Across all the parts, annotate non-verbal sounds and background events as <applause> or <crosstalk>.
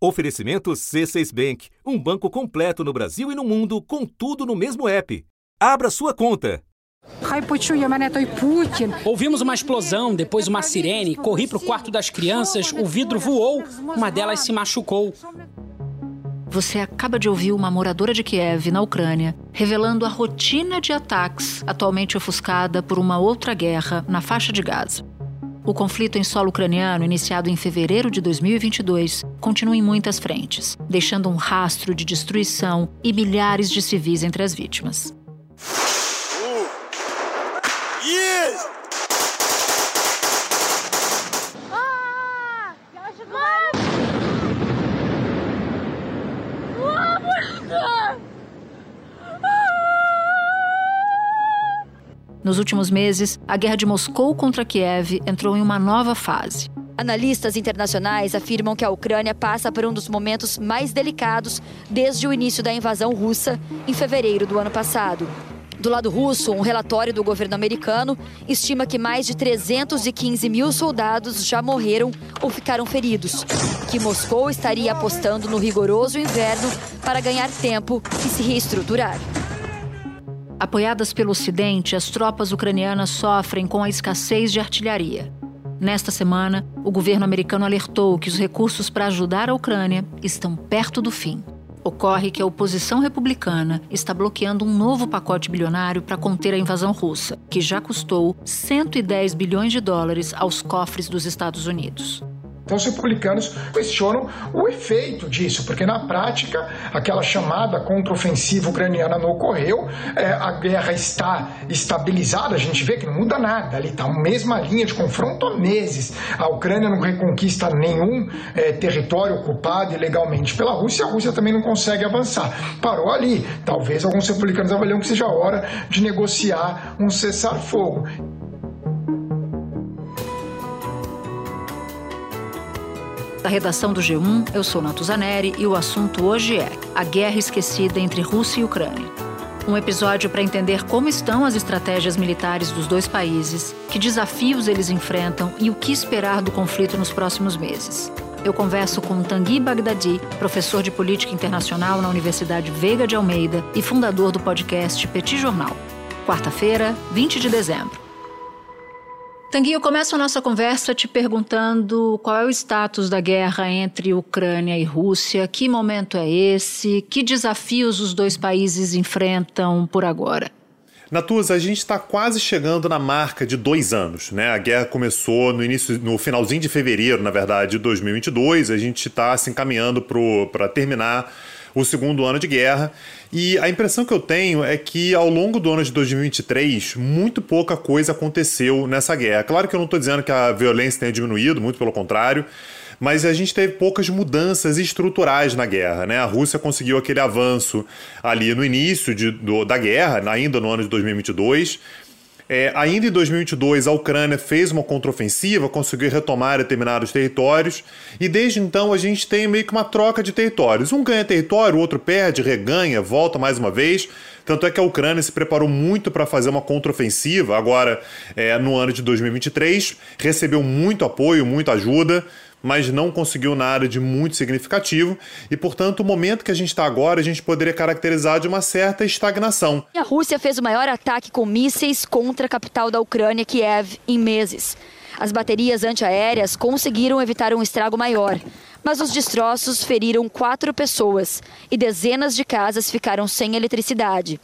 Oferecimento C6 Bank, um banco completo no Brasil e no mundo, com tudo no mesmo app. Abra sua conta. Ouvimos uma explosão, depois uma sirene, corri para o quarto das crianças, o vidro voou, uma delas se machucou. Você acaba de ouvir uma moradora de Kiev, na Ucrânia, revelando a rotina de ataques atualmente ofuscada por uma outra guerra na faixa de Gaza. O conflito em solo ucraniano, iniciado em fevereiro de 2022, continua em muitas frentes, deixando um rastro de destruição e milhares de civis entre as vítimas. Nos últimos meses, a guerra de Moscou contra Kiev entrou em uma nova fase. Analistas internacionais afirmam que a Ucrânia passa por um dos momentos mais delicados desde o início da invasão russa, em fevereiro do ano passado. Do lado russo, um relatório do governo americano estima que mais de 315 mil soldados já morreram ou ficaram feridos, que Moscou estaria apostando no rigoroso inverno para ganhar tempo e se reestruturar. Apoiadas pelo Ocidente, as tropas ucranianas sofrem com a escassez de artilharia. Nesta semana, o governo americano alertou que os recursos para ajudar a Ucrânia estão perto do fim. Ocorre que a oposição republicana está bloqueando um novo pacote bilionário para conter a invasão russa, que já custou 110 bilhões de dólares aos cofres dos Estados Unidos. Então, os republicanos questionam o efeito disso, porque na prática, aquela chamada contraofensiva ucraniana não ocorreu, é, a guerra está estabilizada, a gente vê que não muda nada, ali está a mesma linha de confronto há meses. A Ucrânia não reconquista nenhum é, território ocupado ilegalmente pela Rússia, a Rússia também não consegue avançar. Parou ali. Talvez alguns republicanos avaliam que seja a hora de negociar um cessar-fogo. Da redação do G1, eu sou Natuzaneri e o assunto hoje é a guerra esquecida entre Rússia e Ucrânia. Um episódio para entender como estão as estratégias militares dos dois países, que desafios eles enfrentam e o que esperar do conflito nos próximos meses. Eu converso com Tanguy Bagdadi, professor de política internacional na Universidade Veiga de Almeida e fundador do podcast Petit Jornal. Quarta-feira, 20 de dezembro. Tanguy, eu começo a nossa conversa te perguntando qual é o status da guerra entre Ucrânia e Rússia, que momento é esse, que desafios os dois países enfrentam por agora. Natuza, a gente está quase chegando na marca de dois anos, né? A guerra começou no início, no finalzinho de fevereiro, na verdade, de 2022. A gente está se encaminhando para terminar o segundo ano de guerra. E a impressão que eu tenho é que ao longo do ano de 2023, muito pouca coisa aconteceu nessa guerra. Claro que eu não estou dizendo que a violência tenha diminuído, muito pelo contrário. Mas a gente teve poucas mudanças estruturais na guerra. Né? A Rússia conseguiu aquele avanço ali no início de, do, da guerra, ainda no ano de 2022 é, ainda em 2022, a Ucrânia fez uma contraofensiva, conseguiu retomar determinados territórios, e desde então a gente tem meio que uma troca de territórios. Um ganha território, o outro perde, reganha, volta mais uma vez. Tanto é que a Ucrânia se preparou muito para fazer uma contraofensiva agora é, no ano de 2023, recebeu muito apoio, muita ajuda mas não conseguiu nada de muito significativo e, portanto, o momento que a gente está agora, a gente poderia caracterizar de uma certa estagnação. A Rússia fez o maior ataque com mísseis contra a capital da Ucrânia, Kiev, em meses. As baterias antiaéreas conseguiram evitar um estrago maior, mas os destroços feriram quatro pessoas e dezenas de casas ficaram sem eletricidade.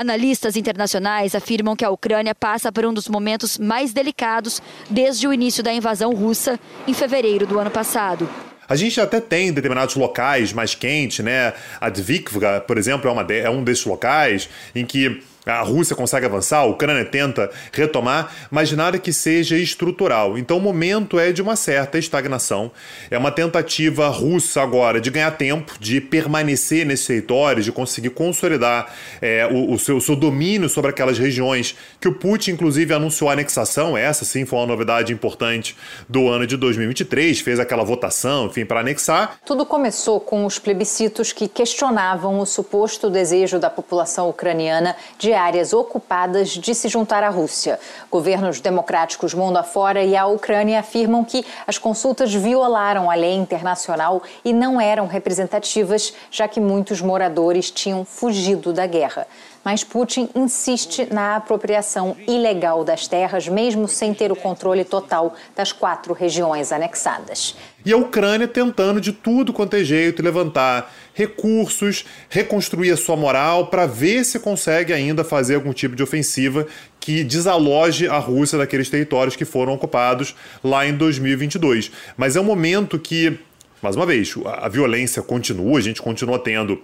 Analistas internacionais afirmam que a Ucrânia passa por um dos momentos mais delicados desde o início da invasão russa em fevereiro do ano passado. A gente até tem determinados locais mais quentes, né? A Dvikivka, por exemplo, é, de, é um desses locais em que a Rússia consegue avançar, a Ucrânia tenta retomar, mas nada que seja estrutural. Então o momento é de uma certa estagnação. É uma tentativa russa agora de ganhar tempo, de permanecer nesses territórios, de conseguir consolidar é, o, o, seu, o, seu, domínio sobre aquelas regiões que o Putin, inclusive, anunciou a anexação. Essa sim foi uma novidade importante do ano de 2023, fez aquela votação, enfim, para anexar. Tudo começou com os plebiscitos que questionavam o suposto desejo da população ucraniana de de áreas ocupadas de se juntar à Rússia. Governos democráticos mundo afora e a Ucrânia afirmam que as consultas violaram a lei internacional e não eram representativas, já que muitos moradores tinham fugido da guerra mas Putin insiste na apropriação ilegal das terras, mesmo sem ter o controle total das quatro regiões anexadas. E a Ucrânia tentando de tudo quanto é jeito levantar recursos, reconstruir a sua moral para ver se consegue ainda fazer algum tipo de ofensiva que desaloje a Rússia daqueles territórios que foram ocupados lá em 2022. Mas é um momento que, mais uma vez, a violência continua, a gente continua tendo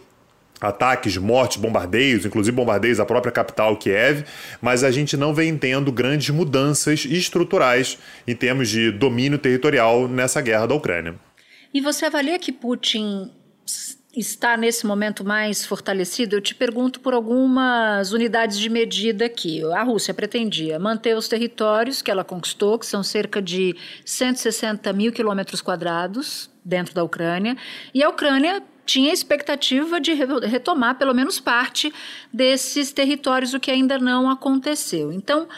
ataques, mortes, bombardeios, inclusive bombardeios à própria capital Kiev, mas a gente não vem tendo grandes mudanças estruturais em termos de domínio territorial nessa guerra da Ucrânia. E você avalia que Putin está nesse momento mais fortalecido? Eu te pergunto por algumas unidades de medida aqui. A Rússia pretendia manter os territórios que ela conquistou, que são cerca de 160 mil quilômetros quadrados dentro da Ucrânia, e a Ucrânia tinha expectativa de retomar pelo menos parte desses territórios, o que ainda não aconteceu. Então,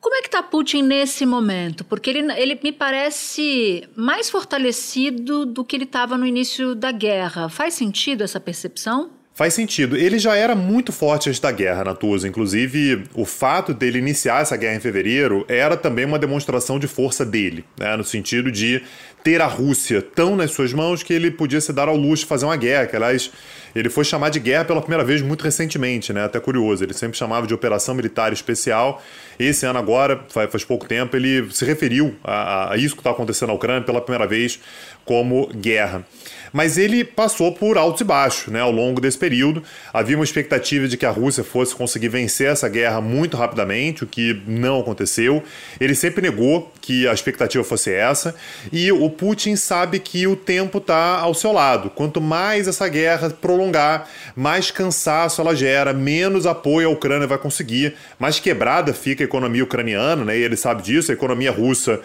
como é que está Putin nesse momento? Porque ele, ele me parece mais fortalecido do que ele estava no início da guerra. Faz sentido essa percepção? Faz sentido. Ele já era muito forte antes da guerra, Natuza. Inclusive, o fato dele iniciar essa guerra em fevereiro era também uma demonstração de força dele, né? no sentido de ter a Rússia tão nas suas mãos que ele podia se dar ao luxo de fazer uma guerra. Que, aliás, ele foi chamar de guerra pela primeira vez muito recentemente, né? até curioso. Ele sempre chamava de Operação Militar Especial. Esse ano, agora, faz, faz pouco tempo, ele se referiu a, a isso que está acontecendo na Ucrânia pela primeira vez como guerra. Mas ele passou por altos e baixos né, ao longo desse período. Havia uma expectativa de que a Rússia fosse conseguir vencer essa guerra muito rapidamente, o que não aconteceu. Ele sempre negou que a expectativa fosse essa. E o Putin sabe que o tempo está ao seu lado. Quanto mais essa guerra prolongar, mais cansaço ela gera, menos apoio a Ucrânia vai conseguir, mais quebrada fica a economia ucraniana, né? E ele sabe disso, a economia russa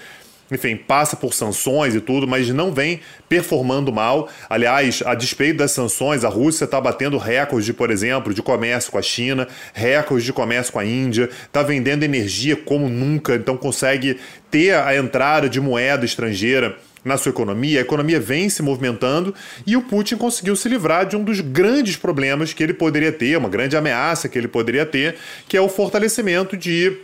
enfim, passa por sanções e tudo, mas não vem performando mal. Aliás, a despeito das sanções, a Rússia está batendo recordes, por exemplo, de comércio com a China, recordes de comércio com a Índia, está vendendo energia como nunca, então consegue ter a entrada de moeda estrangeira na sua economia, a economia vem se movimentando e o Putin conseguiu se livrar de um dos grandes problemas que ele poderia ter, uma grande ameaça que ele poderia ter, que é o fortalecimento de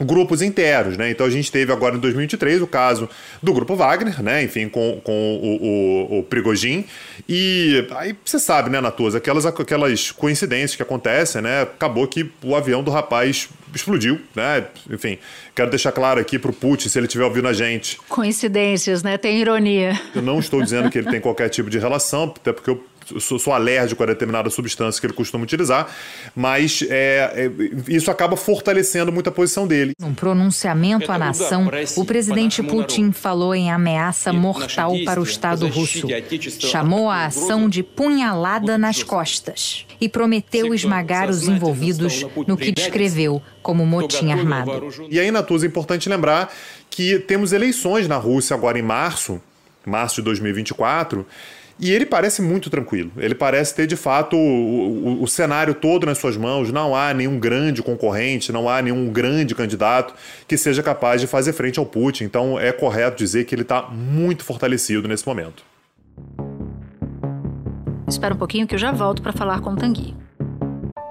grupos internos, né? Então a gente teve agora em 2023 o caso do grupo Wagner, né? Enfim, com, com o, o, o Prigogine. E aí você sabe, né, Natuza, aquelas, aquelas coincidências que acontecem, né? Acabou que o avião do rapaz explodiu, né? Enfim, quero deixar claro aqui pro Putin, se ele estiver ouvindo a gente. Coincidências, né? Tem ironia. Eu não estou dizendo que ele tem qualquer tipo de relação, até porque eu sou, sou, alérgico a determinada substância que ele costuma utilizar, mas é, é, isso acaba fortalecendo muito a posição dele. Num pronunciamento à nação, o presidente Putin falou em ameaça mortal para o Estado russo. Chamou a ação de punhalada nas costas e prometeu esmagar os envolvidos no que descreveu como motim armado. E aí, Natuza, é importante lembrar que temos eleições na Rússia agora em março, março de 2024, e ele parece muito tranquilo. Ele parece ter, de fato, o, o, o, cenário todo nas suas mãos. Não há nenhum grande concorrente, não há nenhum grande candidato que seja capaz de fazer frente ao Putin. Então é correto dizer que ele está muito fortalecido nesse momento. Espera um pouquinho que eu já volto para falar com o Tanguy.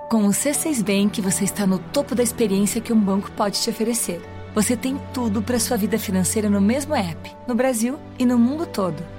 Com o C6 Bank, você está no topo da experiência que um banco pode te oferecer. Você tem tudo para sua vida financeira no mesmo app, no Brasil e no mundo todo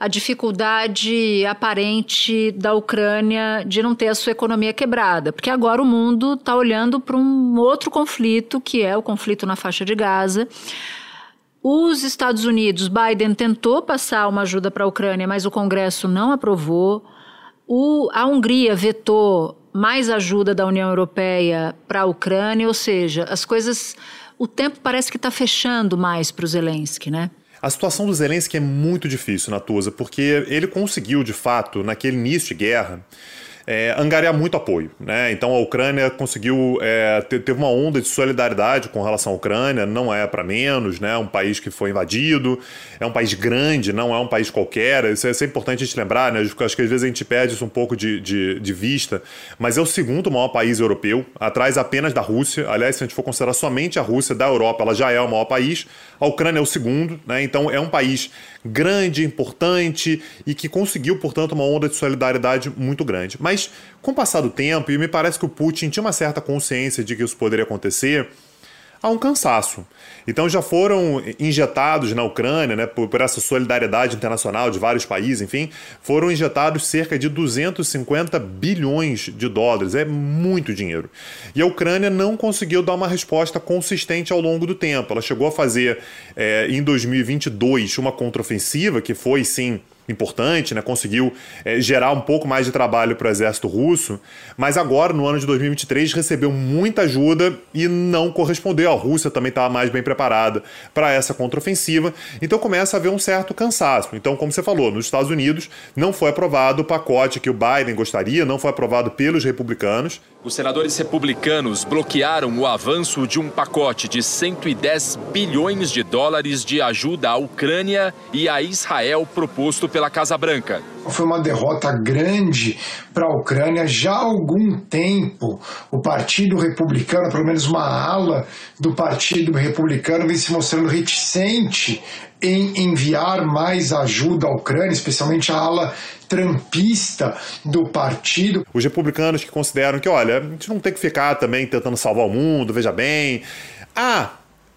a dificuldade aparente da Ucrânia de não ter a sua economia quebrada, porque agora o mundo está olhando para um outro conflito, que é o conflito na faixa de Gaza. Os Estados Unidos, Biden tentou passar uma ajuda para a Ucrânia, mas o Congresso não aprovou. O, a Hungria vetou mais ajuda da União Europeia para a Ucrânia, ou seja, as coisas. O tempo parece que está fechando mais para o Zelensky, né? A situação do Zelensky é muito difícil, Natuza, porque ele conseguiu, de fato, naquele início de guerra, é, angariar muito apoio. Né? Então a Ucrânia conseguiu, é, teve uma onda de solidariedade com relação à Ucrânia, não é para menos, né? um país que foi invadido, é um país grande, não é um país qualquer, isso é, isso é importante a gente lembrar, né? acho que às vezes a gente perde isso um pouco de, de, de, vista, mas é o segundo maior país europeu, atrás apenas da Rússia, aliás, se a gente for considerar somente a Rússia da Europa, ela já é o maior país, a Ucrânia é o segundo, né? então é um país grande, importante e que conseguiu, portanto, uma onda de solidariedade muito grande. Mas com o passar do tempo, e me parece que o Putin tinha uma certa consciência de que isso poderia acontecer, há um cansaço. Então já foram injetados na Ucrânia, né, por, por, essa solidariedade internacional de vários países, enfim, foram injetados cerca de 250 bilhões de dólares. É muito dinheiro. E a Ucrânia não conseguiu dar uma resposta consistente ao longo do tempo. Ela chegou a fazer, é, em 2022, uma contraofensiva que foi, sim, importante, né? conseguiu é, gerar um pouco mais de trabalho para o exército russo, mas agora, no ano de 2023, recebeu muita ajuda e não correspondeu. A Rússia também estava mais bem preparada para essa contraofensiva, então começa a haver um certo cansaço. Então, como você falou, nos Estados Unidos não foi aprovado o pacote que o Biden gostaria, não foi aprovado pelos republicanos. Os senadores republicanos bloquearam o avanço de um pacote de 110 bilhões de dólares de ajuda à Ucrânia e a Israel proposto pela Casa Branca. Foi uma derrota grande para a Ucrânia. Já há algum tempo, o Partido Republicano, pelo menos uma ala do Partido Republicano, vem se mostrando reticente em enviar mais ajuda à Ucrânia, especialmente a ala trampista do partido. Os republicanos que consideram que, olha, a gente não tem que ficar também tentando salvar o mundo, veja bem. Ah,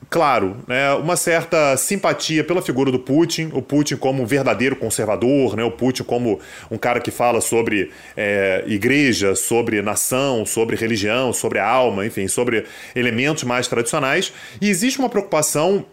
claro, né, uma certa simpatia pela figura do Putin, o Putin como um verdadeiro conservador, né, o Putin como um cara que fala sobre é, igreja, sobre nação, sobre religião, sobre a alma, enfim, sobre elementos mais tradicionais. E existe uma preocupação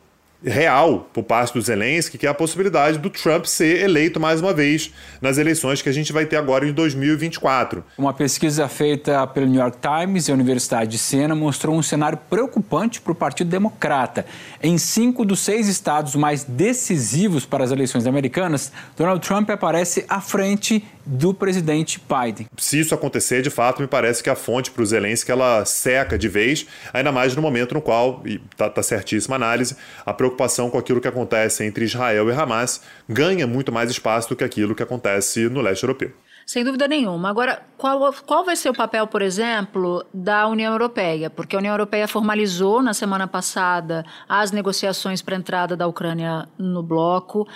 real por parte do Zelensky, que é a possibilidade do Trump ser eleito mais uma vez nas eleições que a gente vai ter agora em 2024. Uma pesquisa feita pelo New York Times e a Universidade de Siena mostrou um cenário preocupante para o Partido Democrata. Em cinco dos seis estados mais decisivos para as eleições americanas, Donald Trump aparece à frente do presidente Biden. Se isso acontecer, de fato, me parece que a fonte para o Zelensky ela seca de vez, ainda mais no momento no qual, e está tá certíssima a análise, a preocupação com aquilo que acontece entre Israel e Hamas ganha muito mais espaço do que aquilo que acontece no leste europeu. Sem dúvida nenhuma. Agora, qual, qual vai ser o papel, por exemplo, da União Europeia? Porque a União Europeia formalizou na semana passada as negociações para a entrada da Ucrânia no bloco.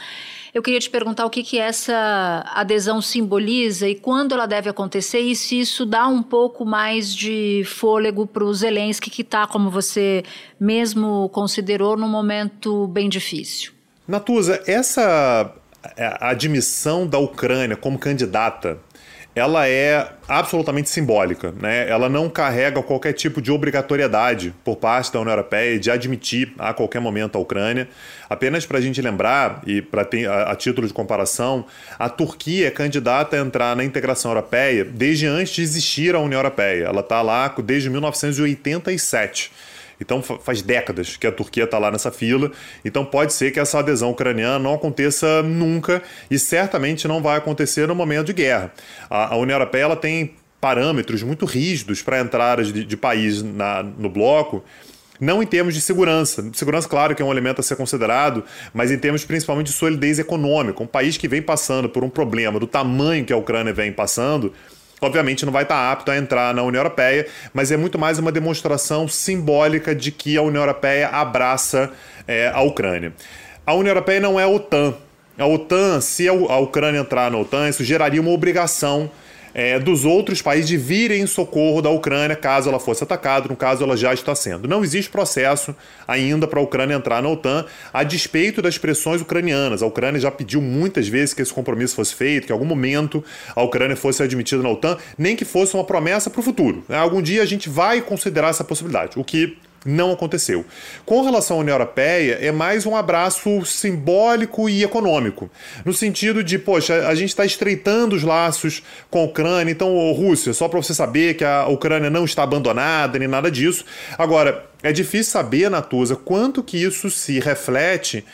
Eu queria te perguntar o que, que essa adesão simboliza e quando ela deve acontecer e se isso dá um pouco mais de fôlego para o Zelensky, que está, como você mesmo considerou, num momento bem difícil. Natuza, essa admissão da Ucrânia como candidata ela é absolutamente simbólica, né? Ela não carrega qualquer tipo de obrigatoriedade por parte da União Europeia de admitir a qualquer momento a Ucrânia. Apenas para a gente lembrar e para a, a, título de comparação, a Turquia é candidata a entrar na integração europeia desde antes de existir a União Europeia. Ela está lá desde 1987. Então faz décadas que a Turquia está lá nessa fila. Então pode ser que essa adesão ucraniana não aconteça nunca e certamente não vai acontecer no momento de guerra. A, a União Europeia ela tem parâmetros muito rígidos para entradas de, de países na, no bloco não em termos de segurança. Segurança, claro, que é um elemento a ser considerado, mas em termos principalmente de solidez econômica. Um país que vem passando por um problema do tamanho que a Ucrânia vem passando, obviamente não vai estar apto a entrar na União Europeia, mas é muito mais uma demonstração simbólica de que a União Europeia abraça é, a Ucrânia. A União Europeia não é a OTAN. A OTAN, se a Ucrânia entrar na OTAN, isso geraria uma obrigação é, dos outros países de virem em socorro da Ucrânia caso ela fosse atacada, no caso ela já está sendo. Não existe processo ainda para a Ucrânia entrar na OTAN, a despeito das pressões ucranianas. A Ucrânia já pediu muitas vezes que esse compromisso fosse feito, que em algum momento a Ucrânia fosse admitida na OTAN, nem que fosse uma promessa para o futuro. Né? Algum dia a gente vai considerar essa possibilidade, o que não aconteceu. Com relação à União Europeia, é mais um abraço simbólico e econômico, no sentido de, poxa, a gente está estreitando os laços com a Ucrânia, então, Rússia, só para você saber que a Ucrânia não está abandonada nem nada disso. Agora, é difícil saber, Natuza, quanto que isso se reflete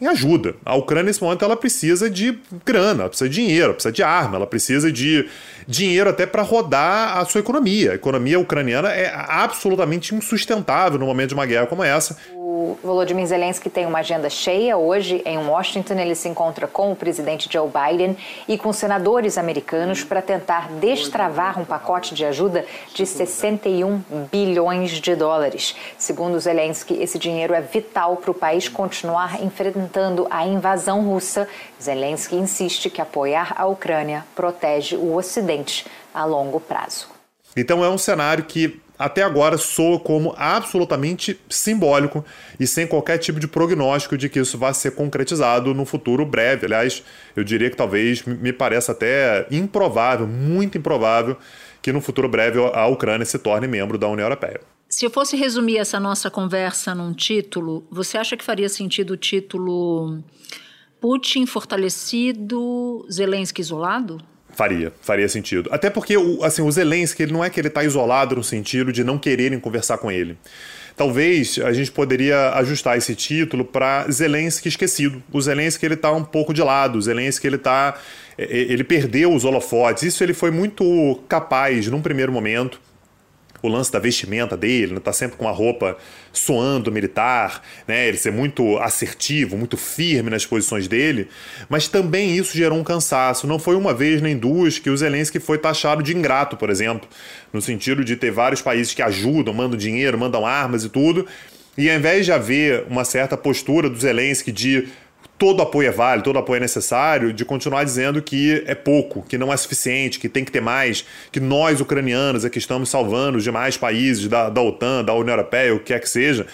em ajuda. A Ucrânia, nesse momento, ela precisa de grana, precisa de dinheiro, precisa de arma, ela precisa de dinheiro até para rodar a sua economia. A economia ucraniana é absolutamente insustentável no momento de uma guerra como essa. O Volodymyr Zelensky tem uma agenda cheia. Hoje, em Washington, ele se encontra com o presidente Joe Biden e com senadores americanos para tentar destravar um pacote de ajuda de 61 bilhões de dólares. Segundo Zelensky, esse dinheiro é vital para o país continuar enfrentando a invasão russa. Zelensky insiste que apoiar a Ucrânia protege o Ocidente a longo prazo. Então é um cenário que até agora soa como absolutamente simbólico e sem qualquer tipo de prognóstico de que isso vai ser concretizado no futuro breve. Aliás, eu diria que talvez me pareça até improvável, muito improvável, que no futuro breve a Ucrânia se torne membro da União Europeia. Se eu fosse resumir essa nossa conversa num título, você acha que faria sentido o título Putin fortalecido, Zelensky isolado? Faria, faria sentido. Até porque assim, o Zelensky ele não é que ele está isolado no sentido de não quererem conversar com ele. Talvez a gente poderia ajustar esse título para Zelensky esquecido. O Zelensky ele está um pouco de lado. O Zelensky ele tá, ele perdeu os holofotes. Isso ele foi muito capaz num primeiro momento o lance da vestimenta dele, né? tá sempre com a roupa soando militar, né? Ele ser muito assertivo, muito firme nas posições dele, mas também isso gerou um cansaço. Não foi uma vez nem duas que o Zelensky foi taxado de ingrato, por exemplo, no sentido de ter vários países que ajudam, mandam dinheiro, mandam armas e tudo, e ao invés de haver uma certa postura do Zelensky de todo apoio é válido, todo apoio é necessário, de continuar dizendo que é pouco, que não é suficiente, que tem que ter mais, que nós, ucranianos, é que estamos salvando os demais países da, da OTAN, da União Europeia, o que quer que seja.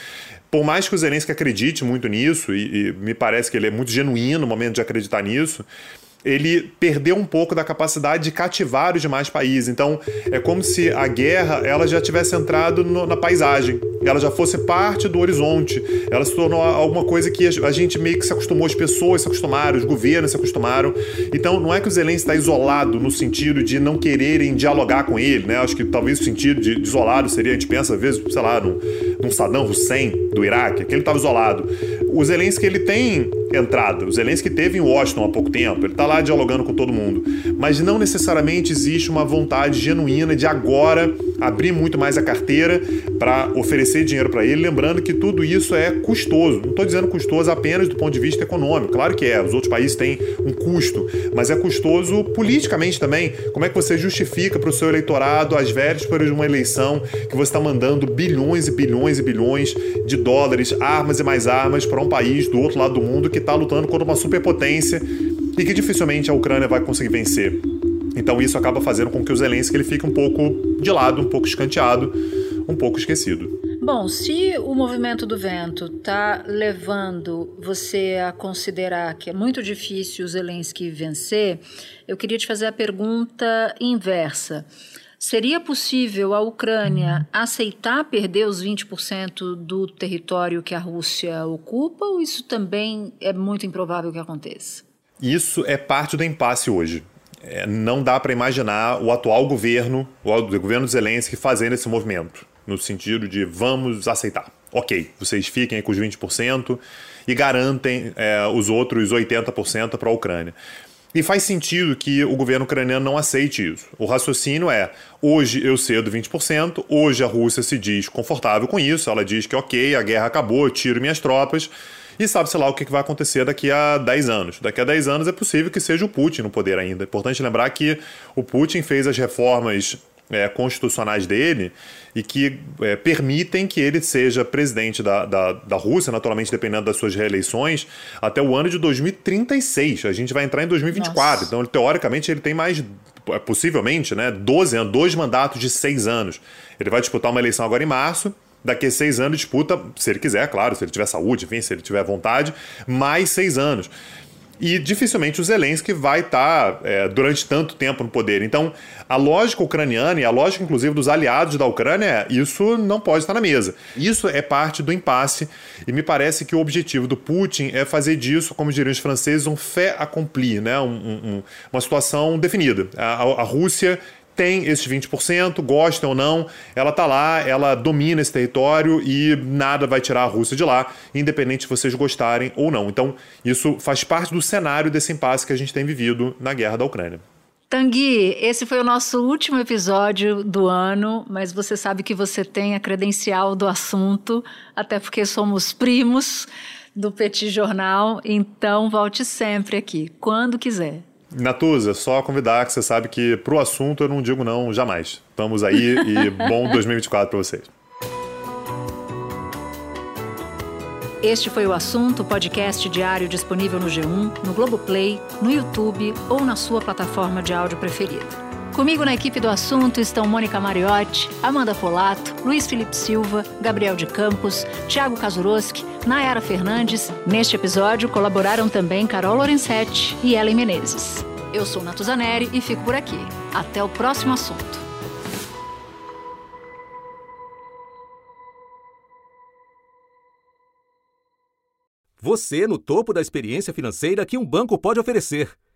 Por mais que o Zelensky acredite muito nisso, e, e me parece que ele é muito genuíno no momento de acreditar nisso, ele perdeu um pouco da capacidade de cativar os demais países. Então, é como se a guerra ela já tivesse entrado no, na paisagem, ela já fosse parte do horizonte, ela se tornou alguma coisa que a gente meio que se acostumou, as pessoas se acostumaram, os governos se acostumaram. Então, não é que o Zelensky está isolado no sentido de não quererem dialogar com ele, né? Acho que talvez o sentido de, isolado seria, a gente pensa às vezes, sei lá, num, num Saddam Hussein do Iraque, que ele estava isolado. O Zelensky, ele tem entrada. O Zelensky teve em Washington há pouco tempo, ele está lá dialogando com todo mundo, mas não necessariamente existe uma vontade genuína de agora abrir muito mais a carteira para oferecer dinheiro para ele, lembrando que tudo isso é custoso. Não estou dizendo custoso apenas do ponto de vista econômico, claro que é, os outros países têm um custo, mas é custoso politicamente também. Como é que você justifica para o seu eleitorado, às vésperas de uma eleição, que você está mandando bilhões e bilhões e bilhões de dólares, armas e mais armas para um país do outro lado do mundo que está lutando contra uma superpotência e que dificilmente a Ucrânia vai conseguir vencer. Então isso acaba fazendo com que o Zelensky ele fique um pouco de lado, um pouco escanteado, um pouco esquecido. Bom, se o movimento do vento está levando você a considerar que é muito difícil o Zelensky vencer, eu queria te fazer a pergunta inversa. Seria possível a Ucrânia aceitar perder os 20% do território que a Rússia ocupa ou isso também é muito improvável que aconteça? Isso é parte do impasse hoje. É, não dá para imaginar o atual governo, o governo Zelensky, fazendo esse movimento, no sentido de vamos aceitar. Ok, vocês fiquem com os 20% e garantem é, os outros 80% para a Ucrânia. E faz sentido que o governo ucraniano não aceite isso. O raciocínio é: hoje eu cedo 20%, hoje a Rússia se diz confortável com isso, ela diz que ok, a guerra acabou, eu tiro minhas tropas. E sabe-se lá o que vai acontecer daqui a 10 anos. Daqui a 10 anos é possível que seja o Putin no poder ainda. É importante lembrar que o Putin fez as reformas é, constitucionais dele e que é, permitem que ele seja presidente da, da, da, Rússia, naturalmente dependendo das suas reeleições, até o ano de 2036. A gente vai entrar em 2024. Nossa. Então, ele, teoricamente, ele tem mais, é, possivelmente, né, 12 anos, dois mandatos de seis anos. Ele vai disputar uma eleição agora em março. Daqui a seis anos disputa, se ele quiser, claro, se ele tiver saúde, enfim, se ele tiver vontade, mais seis anos. e dificilmente o Zelensky vai estar tá, é, durante tanto tempo no poder. Então, a lógica ucraniana e a lógica, inclusive, dos aliados da Ucrânia é isso não pode estar na mesa. Isso é parte do impasse e me parece que o objetivo do Putin é fazer disso, como diriam os franceses, um fait accompli, né? Um, um, uma situação definida. A, a Rússia tem esses 20%, gostem ou não, ela está lá, ela domina esse território e nada vai tirar a Rússia de lá, independente se vocês gostarem ou não. Então, isso faz parte do cenário desse impasse que a gente tem vivido na guerra da Ucrânia. Tanguy, esse foi o nosso último episódio do ano, mas você sabe que você tem a credencial do assunto, até porque somos primos do Petit Jornal, então volte sempre aqui, quando quiser. Natuza, só convidar que você sabe que pro assunto eu não digo não jamais. Estamos aí e <laughs> bom 2024 para vocês. Este foi o assunto, podcast diário disponível no G1, no Globoplay, no YouTube ou na sua plataforma de áudio preferida. Comigo na equipe do assunto estão Mônica Mariotti, Amanda Polato, Luiz Felipe Silva, Gabriel de Campos, Thiago Kazuroski, Nayara Fernandes. Neste episódio colaboraram também Carol Lorenzetti e Ellen Menezes. Eu sou Natuzaneri e fico por aqui. Até o próximo assunto. Você no topo da experiência financeira que um banco pode oferecer.